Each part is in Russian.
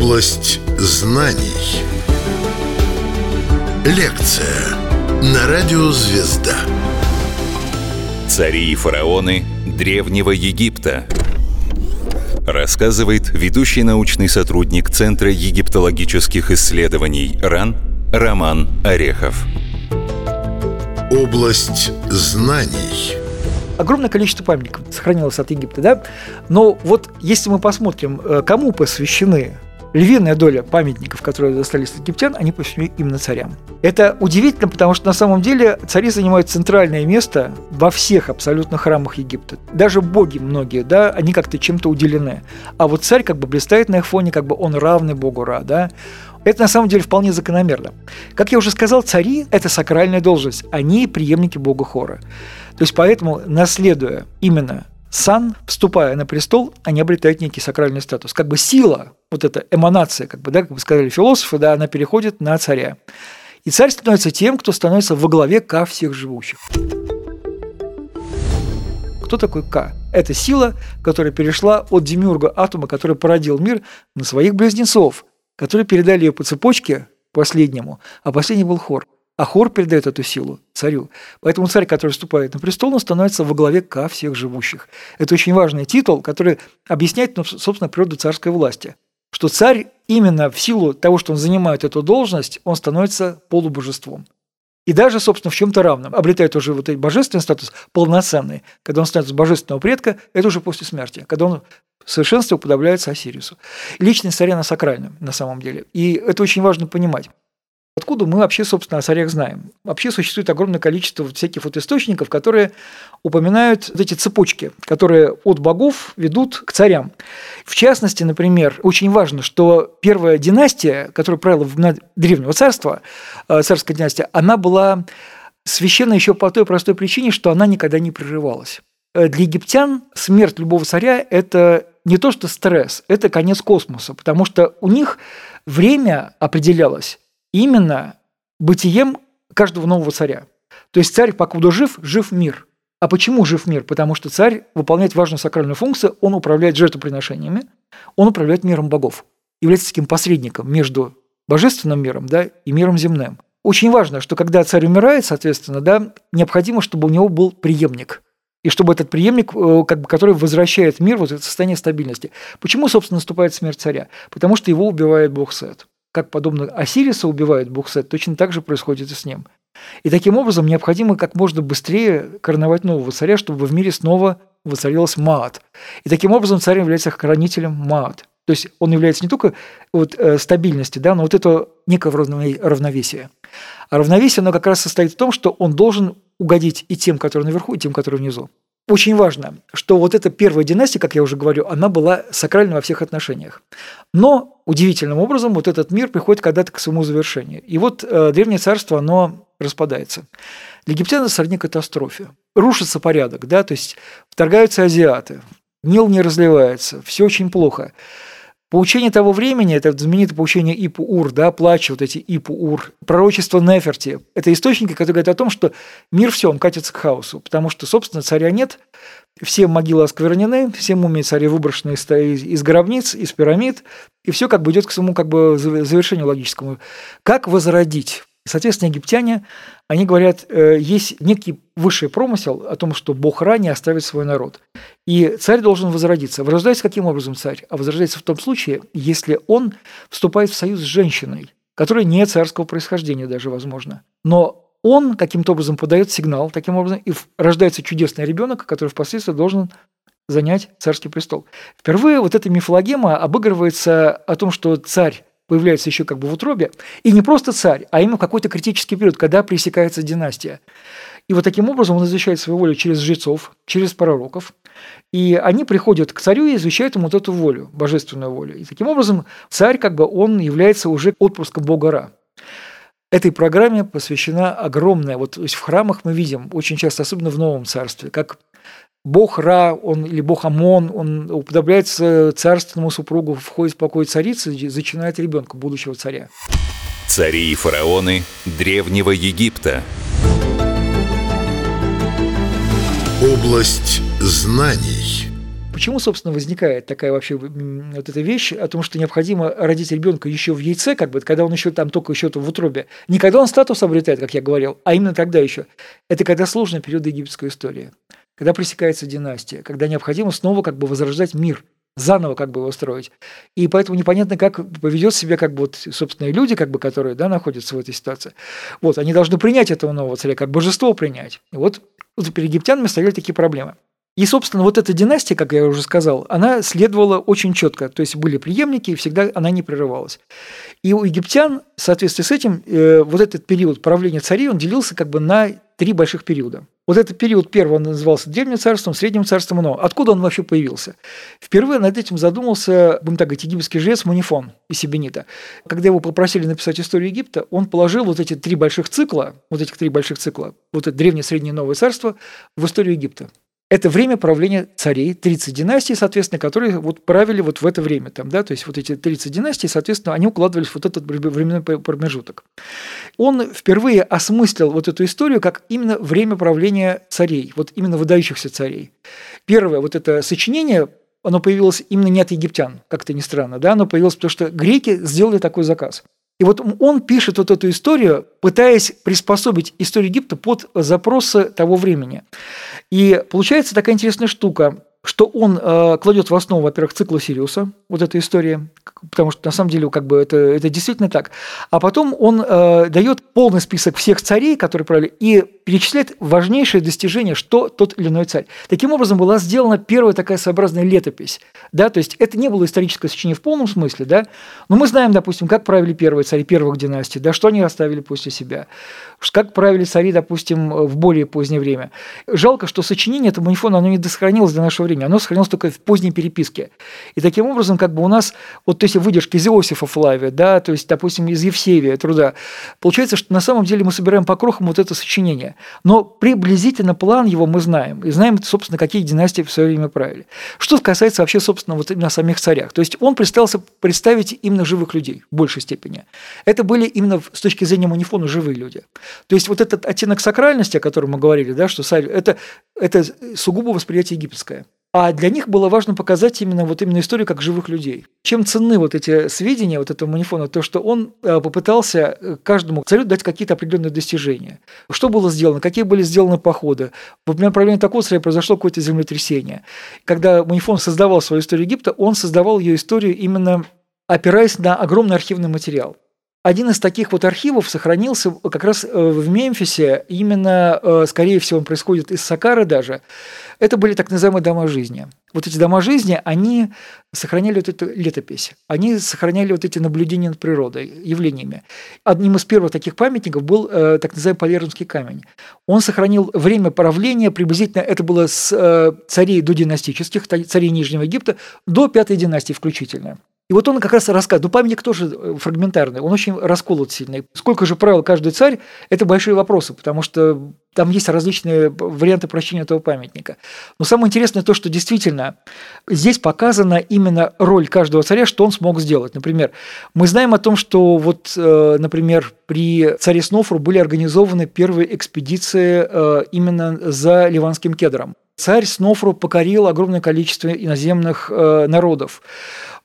Область знаний. Лекция на радио «Звезда». Цари и фараоны Древнего Египта. Рассказывает ведущий научный сотрудник Центра египтологических исследований РАН Роман Орехов. Область знаний. Огромное количество памятников сохранилось от Египта, да? Но вот если мы посмотрим, э, кому посвящены львиная доля памятников, которые достались египтян, они посвящены именно царям. Это удивительно, потому что на самом деле цари занимают центральное место во всех абсолютно храмах Египта. Даже боги многие, да, они как-то чем-то уделены. А вот царь как бы блистает на их фоне, как бы он равный богу Ра, да. Это на самом деле вполне закономерно. Как я уже сказал, цари – это сакральная должность, они преемники бога Хора. То есть поэтому, наследуя именно сан, вступая на престол, они обретают некий сакральный статус. Как бы сила, вот эта эманация, как бы, да, как бы сказали философы, да, она переходит на царя. И царь становится тем, кто становится во главе ка всех живущих. Кто такой К? Это сила, которая перешла от демиурга атома, который породил мир, на своих близнецов, которые передали ее по цепочке последнему, а последний был хор. А хор передает эту силу царю. Поэтому царь, который вступает на престол, он становится во главе ка всех живущих. Это очень важный титул, который объясняет, ну, собственно, природу царской власти. Что царь именно в силу того, что он занимает эту должность, он становится полубожеством. И даже, собственно, в чем-то равным. Обретает уже вот этот божественный статус полноценный. Когда он становится божественного предка, это уже после смерти. Когда он в совершенстве уподобляется Осирису. Личность царя на сакральном, на самом деле. И это очень важно понимать. Откуда мы вообще, собственно, о царях знаем? Вообще существует огромное количество всяких вот источников, которые упоминают вот эти цепочки, которые от богов ведут к царям. В частности, например, очень важно, что первая династия, которая правила в Древнего царства, э, царская династия, она была священна еще по той простой причине, что она никогда не прерывалась. Э, для египтян смерть любого царя – это не то что стресс, это конец космоса, потому что у них время определялось именно бытием каждого нового царя. То есть царь, покуда жив, жив мир. А почему жив мир? Потому что царь выполняет важную сакральную функцию, он управляет жертвоприношениями, он управляет миром богов, является таким посредником между божественным миром да, и миром земным. Очень важно, что когда царь умирает, соответственно, да, необходимо, чтобы у него был преемник. И чтобы этот преемник, э, как бы, который возвращает мир вот в состояние стабильности. Почему, собственно, наступает смерть царя? Потому что его убивает бог Сет как подобно Осириса убивает бог Сет, точно так же происходит и с ним. И таким образом необходимо как можно быстрее короновать нового царя, чтобы в мире снова воцарилась Маат. И таким образом царь является хранителем Маат. То есть он является не только вот, э, стабильностью, да, но вот это некое равновесие. А равновесие, оно как раз состоит в том, что он должен угодить и тем, которые наверху, и тем, которые внизу. Очень важно, что вот эта первая династия, как я уже говорю, она была сакральна во всех отношениях. Но удивительным образом вот этот мир приходит когда-то к своему завершению. И вот э, Древнее Царство, оно распадается. Для египтян это сродни катастрофе. Рушится порядок, да, то есть вторгаются азиаты, Нил не разливается, все очень плохо. Поучение того времени, это знаменитое поучение Ипу-Ур, да, плачи, вот эти Ипу-Ур, пророчество Неферти, это источники, которые говорят о том, что мир все, он катится к хаосу, потому что, собственно, царя нет, все могилы осквернены, все мумии царей выброшены из, из гробниц, из пирамид, и все как бы идет к своему как бы завершению логическому. Как возродить? Соответственно, египтяне, они говорят, э, есть некий высший промысел о том, что Бог ранее оставит свой народ. И царь должен возродиться. Возрождается каким образом царь? А возрождается в том случае, если он вступает в союз с женщиной, которая не царского происхождения даже, возможно. Но он каким-то образом подает сигнал, таким образом, и рождается чудесный ребенок, который впоследствии должен занять царский престол. Впервые вот эта мифологема обыгрывается о том, что царь появляется еще как бы в утробе, и не просто царь, а именно какой-то критический период, когда пресекается династия. И вот таким образом он изучает свою волю через жрецов, через пророков, и они приходят к царю и изучают ему вот эту волю, божественную волю. И таким образом царь, как бы, он является уже отпуском бога Ра. Этой программе посвящена огромная, вот в храмах мы видим очень часто, особенно в Новом Царстве, как Бог Ра, он, или Бог Амон, он уподобляется царственному супругу, входит в покой царицы, зачинает ребенка, будущего царя. Цари и фараоны Древнего Египта. Область знаний. почему, собственно, возникает такая вообще вот эта вещь о том, что необходимо родить ребенка еще в яйце, как бы, когда он еще там только еще в утробе. Не когда он статус обретает, как я говорил, а именно тогда еще. Это когда сложный период египетской истории, когда пресекается династия, когда необходимо снова как бы возрождать мир – заново как бы его строить. И поэтому непонятно, как поведет себя как бы вот собственные люди, как бы, которые да, находятся в этой ситуации. Вот, они должны принять этого нового царя, как божество принять. И вот, вот перед египтянами стояли такие проблемы. И, собственно, вот эта династия, как я уже сказал, она следовала очень четко. То есть были преемники, и всегда она не прерывалась. И у египтян, в соответствии с этим, э, вот этот период правления царей, он делился как бы на три больших периода. Вот этот период первый он назывался Древним царством, Средним царством, но откуда он вообще появился? Впервые над этим задумался, будем так говорить, египетский жрец Манифон из Сибенита. Когда его попросили написать историю Египта, он положил вот эти три больших цикла, вот этих три больших цикла, вот это Древнее, Среднее, Новое царство в историю Египта. Это время правления царей, 30 династий, соответственно, которые вот правили вот в это время. Там, да, то есть вот эти 30 династий, соответственно, они укладывались в вот этот временной промежуток. Он впервые осмыслил вот эту историю как именно время правления царей, вот именно выдающихся царей. Первое, вот это сочинение, оно появилось именно не от египтян, как-то ни странно, да, оно появилось потому, что греки сделали такой заказ. И вот он пишет вот эту историю, пытаясь приспособить историю Египта под запросы того времени. И получается такая интересная штука что он э, кладет в основу, во-первых, цикла Сириуса, вот эта история, потому что на самом деле как бы это, это действительно так. А потом он э, дает полный список всех царей, которые правили, и перечисляет важнейшие достижения, что тот или иной царь. Таким образом была сделана первая такая своеобразная летопись. Да? То есть это не было историческое сочинение в полном смысле, да? но мы знаем, допустим, как правили первые цари первых династий, да, что они оставили после себя, как правили цари, допустим, в более позднее время. Жалко, что сочинение этого манифона оно не досохранилось до нашего времени, оно сохранилось только в поздней переписке. И таким образом, как бы у нас, вот то есть выдержки из Иосифа Флавия, да, то есть, допустим, из Евсевия труда, получается, что на самом деле мы собираем по крохам вот это сочинение. Но приблизительно план его мы знаем, и знаем, собственно, какие династии в свое время правили. Что касается вообще, собственно, вот именно самих царях. То есть он представился представить именно живых людей в большей степени. Это были именно с точки зрения манифона живые люди. То есть вот этот оттенок сакральности, о котором мы говорили, да, что царь, это, это сугубо восприятие египетское. А для них было важно показать именно вот именно историю как живых людей. Чем ценны вот эти сведения вот этого манифона, то что он э, попытался э, каждому царю дать какие-то определенные достижения. Что было сделано, какие были сделаны походы. Во время правления такого царя произошло какое-то землетрясение. Когда манифон создавал свою историю Египта, он создавал ее историю именно опираясь на огромный архивный материал. Один из таких вот архивов сохранился как раз э, в Мемфисе, именно, э, скорее всего, он происходит из Сакары даже. Это были так называемые дома жизни. Вот эти дома жизни, они сохраняли вот эту летопись, они сохраняли вот эти наблюдения над природой, явлениями. Одним из первых таких памятников был э, так называемый Полернский камень. Он сохранил время правления, приблизительно это было с э, царей до династических, царей Нижнего Египта, до пятой династии включительно. И вот он как раз рассказывает, ну памятник тоже э, фрагментарный, он очень расколот сильный. Сколько же правил каждый царь, это большие вопросы, потому что там есть различные варианты прощения этого памятника. Но самое интересное то, что действительно здесь показана именно роль каждого царя, что он смог сделать. Например, мы знаем о том, что вот, э, например, при царе Снофру были организованы первые экспедиции э, именно за Ливанским кедром. Царь Снофру покорил огромное количество иноземных народов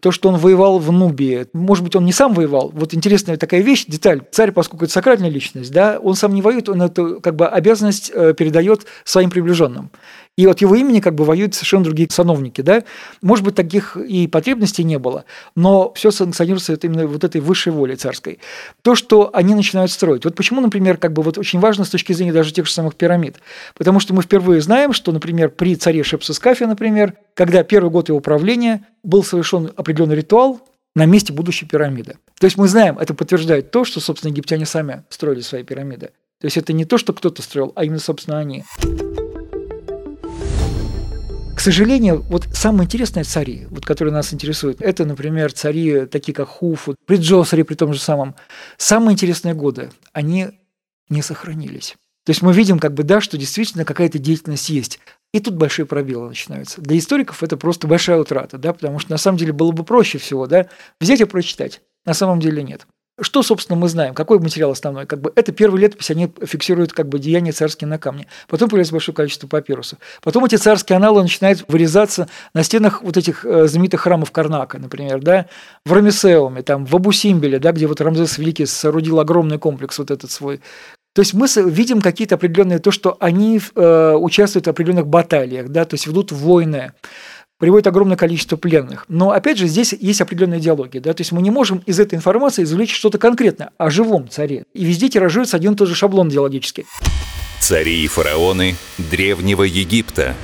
то, что он воевал в Нубии. Может быть, он не сам воевал. Вот интересная такая вещь, деталь. Царь, поскольку это сакральная личность, да, он сам не воюет, он эту как бы обязанность э, передает своим приближенным. И от его имени как бы воюют совершенно другие сановники. Да? Может быть, таких и потребностей не было, но все санкционируется именно вот этой высшей волей царской. То, что они начинают строить. Вот почему, например, как бы вот очень важно с точки зрения даже тех же самых пирамид. Потому что мы впервые знаем, что, например, при царе Шепсускафе, например, когда первый год его правления был совершен определенный ритуал, на месте будущей пирамиды. То есть мы знаем, это подтверждает то, что, собственно, египтяне сами строили свои пирамиды. То есть это не то, что кто-то строил, а именно, собственно, они. Сожалению, вот самые интересные цари, вот, которые нас интересуют, это, например, цари, такие как Хуфу, при Джосере, при том же самом. Самые интересные годы, они не сохранились. То есть мы видим, как бы, да, что действительно какая-то деятельность есть. И тут большие пробелы начинаются. Для историков это просто большая утрата, да, потому что на самом деле было бы проще всего да, взять и прочитать. На самом деле нет. Что, собственно, мы знаем? Какой материал основной? Как бы это первые летопись, они фиксируют как бы деяния царские на камне. Потом появляется большое количество папирусов. Потом эти царские аналы начинают вырезаться на стенах вот этих э, знаменитых храмов Карнака, например, да, в Рамесеуме, там, в Абу-Симбеле, да, где вот Рамзес Великий соорудил огромный комплекс вот этот свой. То есть мы видим какие-то определенные, то, что они э, участвуют в определенных баталиях, да, то есть ведут войны приводит огромное количество пленных. Но, опять же, здесь есть определенная идеология. Да? То есть мы не можем из этой информации извлечь что-то конкретное о живом царе. И везде тиражируется один и тот же шаблон идеологический. Цари и фараоны Древнего Египта.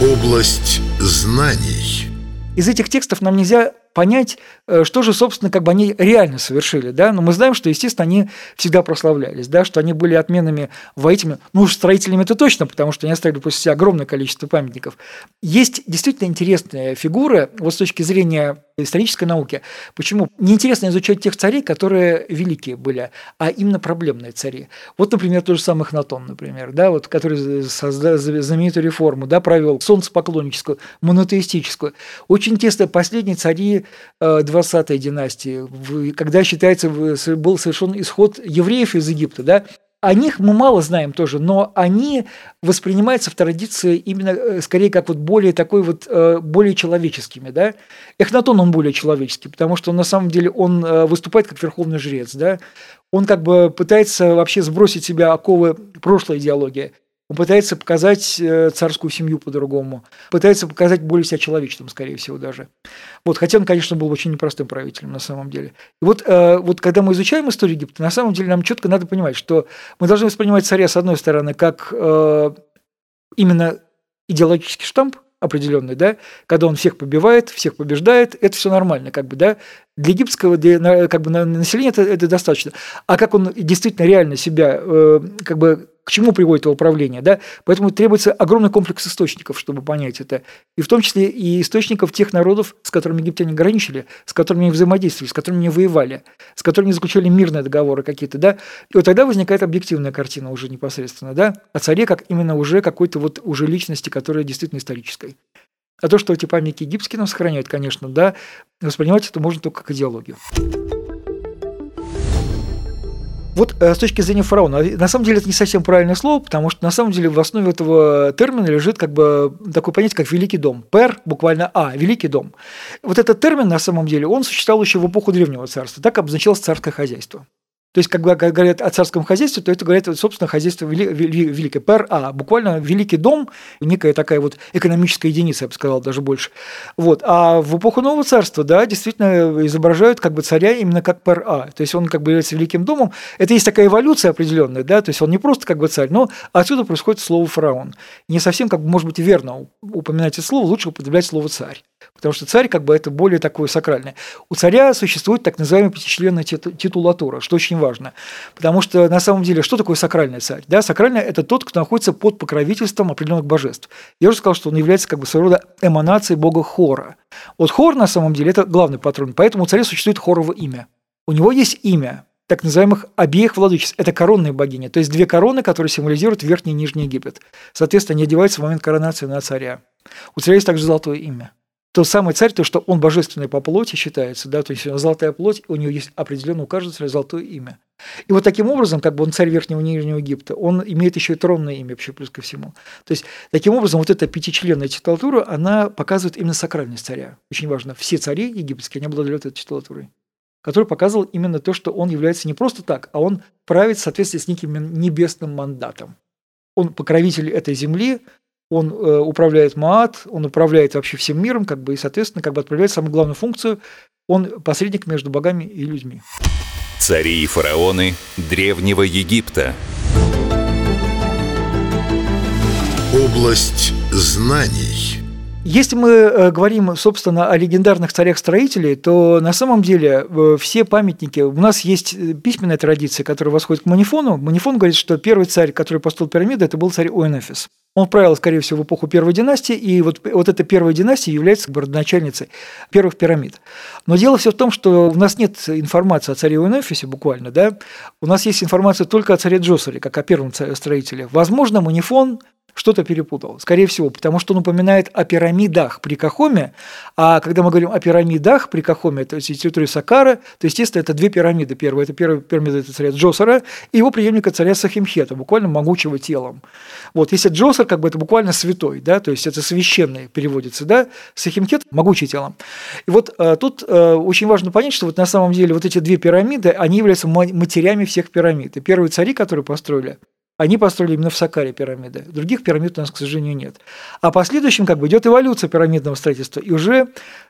Область знаний. Из этих текстов нам нельзя понять, э, что же, собственно, как бы они реально совершили, да, но мы знаем, что, естественно, они всегда прославлялись, да, что они были отменными воителями, ну, уж строителями это точно, потому что они оставили после себя огромное количество памятников. Есть действительно интересная фигура, вот с точки зрения исторической науки. Почему? Неинтересно изучать тех царей, которые великие были, а именно проблемные цари. Вот, например, тот же самый Хнатон, например, да, вот, который создал знаменитую реформу, да, провел солнцепоклонническую, монотеистическую. Очень тесно последние цари 20-й э, династии, когда считается, был совершен исход евреев из Египта, да, о них мы мало знаем тоже, но они воспринимаются в традиции именно э, скорее как вот более такой вот, э, более человеческими, да. Эхнатон, он более человеческий, потому что на самом деле он выступает как верховный жрец, да. Он как бы пытается вообще сбросить себя оковы прошлой идеологии он пытается показать э, царскую семью по-другому, пытается показать более себя человечным, скорее всего, даже. Вот, хотя он, конечно, был очень непростым правителем на самом деле. И вот, э, вот когда мы изучаем историю Египта, на самом деле нам четко надо понимать, что мы должны воспринимать царя, с одной стороны, как э, именно идеологический штамп, определенный, да, когда он всех побивает, всех побеждает, это все нормально, как бы, да, для египетского для, как бы, населения это, это достаточно. А как он действительно реально себя, э, как бы, к чему приводит его управление, да? Поэтому требуется огромный комплекс источников, чтобы понять это. И в том числе и источников тех народов, с которыми египтяне граничили, с которыми они взаимодействовали, с которыми они воевали, с которыми они заключали мирные договоры какие-то, да? И вот тогда возникает объективная картина уже непосредственно, да? О царе как именно уже какой-то вот уже личности, которая действительно исторической. А то, что эти памятники египетские нам сохраняют, конечно, да, воспринимать это можно только как идеологию. Вот э, с точки зрения фараона, на самом деле это не совсем правильное слово, потому что на самом деле в основе этого термина лежит как бы такое понятие, как «великий дом». «Пер» буквально «а», «великий дом». Вот этот термин на самом деле, он существовал еще в эпоху Древнего царства, так обозначалось царское хозяйство. То есть, когда говорят о царском хозяйстве, то это говорят, собственно, хозяйство вели, вели, великое. Пер А, буквально великий дом, некая такая вот экономическая единица, я бы сказал, даже больше. Вот. А в эпоху Нового царства, да, действительно изображают как бы царя именно как Пер А. То есть он как бы является великим домом. Это есть такая эволюция определенная, да, то есть он не просто как бы царь, но отсюда происходит слово фараон. Не совсем, как бы, может быть, верно упоминать это слово, лучше употреблять слово царь. Потому что царь как бы это более такое сакральное. У царя существует так называемая пятичленная титулатура, что очень важно. Потому что на самом деле что такое сакральный царь? Да, сакральный – это тот, кто находится под покровительством определенных божеств. Я уже сказал, что он является как бы своего рода эманацией бога Хора. Вот Хор на самом деле – это главный патрон, поэтому у царя существует Хорово имя. У него есть имя, так называемых обеих владычеств. Это коронные богини, то есть две короны, которые символизируют Верхний и Нижний Египет. Соответственно, они одеваются в момент коронации на царя. У царя есть также золотое имя тот самый царь, то, что он божественный по плоти считается, да, то есть золотая плоть, у него есть определенно у каждого царя золотое имя. И вот таким образом, как бы он царь Верхнего и Нижнего Египта, он имеет еще и тронное имя вообще плюс ко всему. То есть таким образом вот эта пятичленная титулатура, она показывает именно сакральность царя. Очень важно, все цари египетские, они обладали этой титулатурой который показывал именно то, что он является не просто так, а он правит в соответствии с неким небесным мандатом. Он покровитель этой земли, он э, управляет МААТ, он управляет вообще всем миром, как бы, и, соответственно, как бы отправляет самую главную функцию, он посредник между богами и людьми. Цари и фараоны Древнего Египта. Область знаний. Если мы э, говорим, собственно, о легендарных царях-строителей, то на самом деле э, все памятники... У нас есть э, письменная традиция, которая восходит к Манифону. Манифон говорит, что первый царь, который построил пирамиды, это был царь Уэнефис. Он правил, скорее всего, в эпоху первой династии, и вот, вот эта первая династия является родоначальницей первых пирамид. Но дело все в том, что у нас нет информации о царе Уэнефисе буквально, да? У нас есть информация только о царе Джосере, как о первом строителе. Возможно, Манифон что-то перепутал, скорее всего, потому что он упоминает о пирамидах при Кахоме, а когда мы говорим о пирамидах при Кахоме, то есть территории Сакара, то, естественно, это две пирамиды. Первая – это первая пирамида это царя Джосера и его преемника царя Сахимхета, буквально могучего телом. Вот, если Джосер, как бы это буквально святой, да, то есть это священный переводится, да, Сахимхет – могучий телом. И вот а, тут а, очень важно понять, что вот на самом деле вот эти две пирамиды, они являются матерями всех пирамид. И первые цари, которые построили, они построили именно в Сакаре пирамиды. Других пирамид у нас, к сожалению, нет. А последующим как бы идет эволюция пирамидного строительства. И уже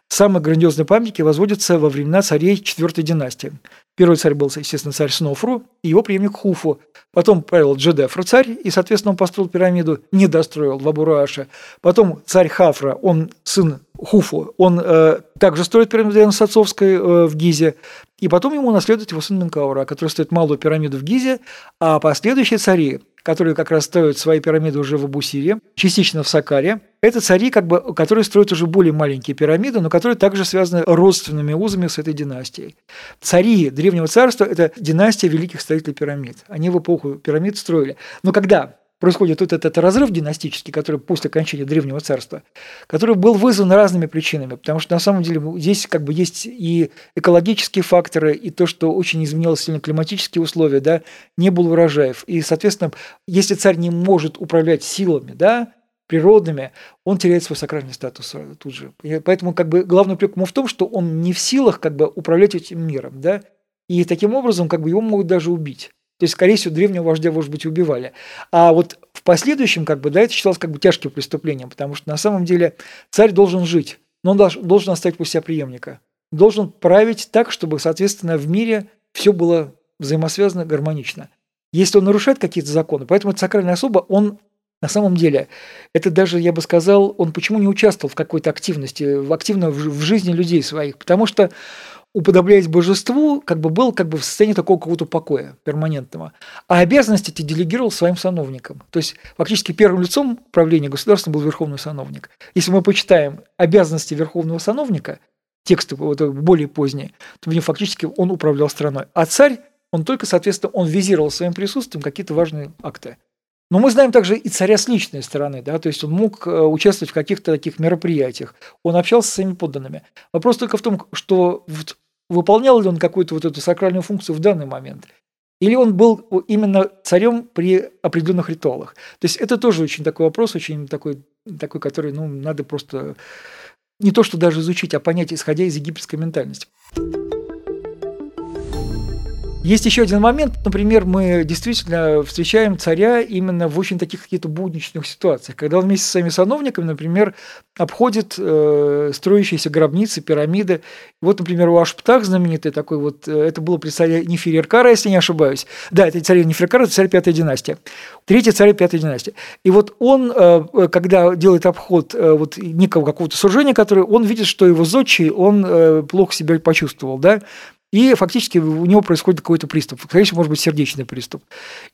самые грандиозные памятники возводятся во времена царей четвертой династии. Первый царь был, естественно, царь Снофру и его преемник Хуфу. Потом правил Джедефр царь, и, соответственно, он построил пирамиду, не достроил в Абурааше. Потом царь Хафра, он сын Хуфу, он э, также строит пирамиду Сацовской э, в Гизе. И потом ему наследует его сын Менкаура, который строит малую пирамиду в Гизе, а последующие цари, которые как раз строят свои пирамиды уже в Абусире, частично в Сакаре, это цари, как бы, которые строят уже более маленькие пирамиды, но которые также связаны родственными узами с этой династией. Цари Древнего Царства – это династия великих строителей пирамид. Они в эпоху пирамид строили. Но когда происходит вот этот разрыв династический, который после окончания Древнего Царства, который был вызван разными причинами, потому что на самом деле здесь как бы есть и экологические факторы, и то, что очень изменилось сильно климатические условия, да, не было урожаев. И, соответственно, если царь не может управлять силами, да, природными, он теряет свой сакральный статус тут же. И поэтому как бы главный упрек ему в том, что он не в силах как бы управлять этим миром, да, и таким образом как бы его могут даже убить. То есть, скорее всего, древнего вождя, может быть, убивали. А вот в последующем, как бы, да, это считалось как бы тяжким преступлением, потому что на самом деле царь должен жить, но он должен оставить после себя преемника. Должен править так, чтобы, соответственно, в мире все было взаимосвязано, гармонично. Если он нарушает какие-то законы, поэтому это сакральная особа, он на самом деле, это даже, я бы сказал, он почему не участвовал в какой-то активности, в активно в жизни людей своих, потому что уподобляясь божеству, как бы был как бы в состоянии такого какого-то покоя перманентного. А обязанности эти делегировал своим сановникам. То есть фактически первым лицом правления государства был верховный сановник. Если мы почитаем обязанности верховного сановника, тексты вот, более поздние, то в нем фактически он управлял страной. А царь, он только, соответственно, он визировал своим присутствием какие-то важные акты. Но мы знаем также и царя с личной стороны, да, то есть он мог э, участвовать в каких-то таких мероприятиях, он общался с своими подданными. Вопрос только в том, что выполнял ли он какую-то вот эту сакральную функцию в данный момент. Или он был именно царем при определенных ритуалах. То есть это тоже очень такой вопрос, очень такой, такой который ну, надо просто не то что даже изучить, а понять, исходя из египетской ментальности. Есть еще один момент, например, мы действительно встречаем царя именно в очень таких каких-то будничных ситуациях, когда он вместе с своими сановниками, например, обходит э, строящиеся гробницы, пирамиды. Вот, например, у Ашптах знаменитый такой вот, э, это было при царе Нефереркара, если не ошибаюсь. Да, это царь Нефереркара, это царь пятой династии. Третий царь пятой династии. И вот он, э, когда делает обход э, вот некого какого-то сужения, который он видит, что его зодчий, он э, плохо себя почувствовал, да, и фактически у него происходит какой-то приступ. Скорее всего, может быть, сердечный приступ.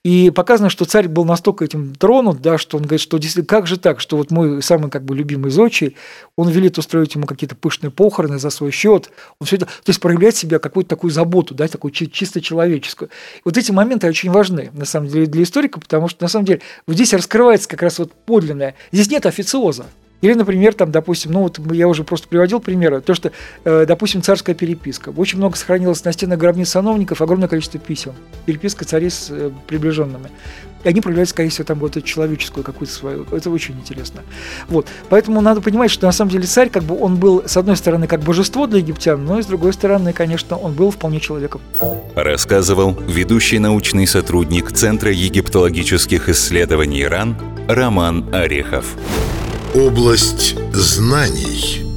И показано, что царь был настолько этим тронут, да, что он говорит, что как же так, что вот мой самый как бы любимый зодчий, он велит устроить ему какие-то пышные похороны за свой счет. Он все это, то есть проявляет себя какую-то такую заботу, да, такую чисто человеческую. И вот эти моменты очень важны, на самом деле, для историка, потому что, на самом деле, вот здесь раскрывается как раз вот подлинное. Здесь нет официоза. Или, например, там, допустим, ну вот я уже просто приводил примеры, то, что, э, допустим, царская переписка. Очень много сохранилось на стенах гробниц сановников, огромное количество писем. Переписка царей с э, приближенными. И они проявляют, скорее всего, там вот эту человеческую какую-то свою. Это очень интересно. Вот. Поэтому надо понимать, что на самом деле царь, как бы он был, с одной стороны, как божество для египтян, но и с другой стороны, конечно, он был вполне человеком. Рассказывал ведущий научный сотрудник Центра египтологических исследований РАН Роман Орехов. Область знаний.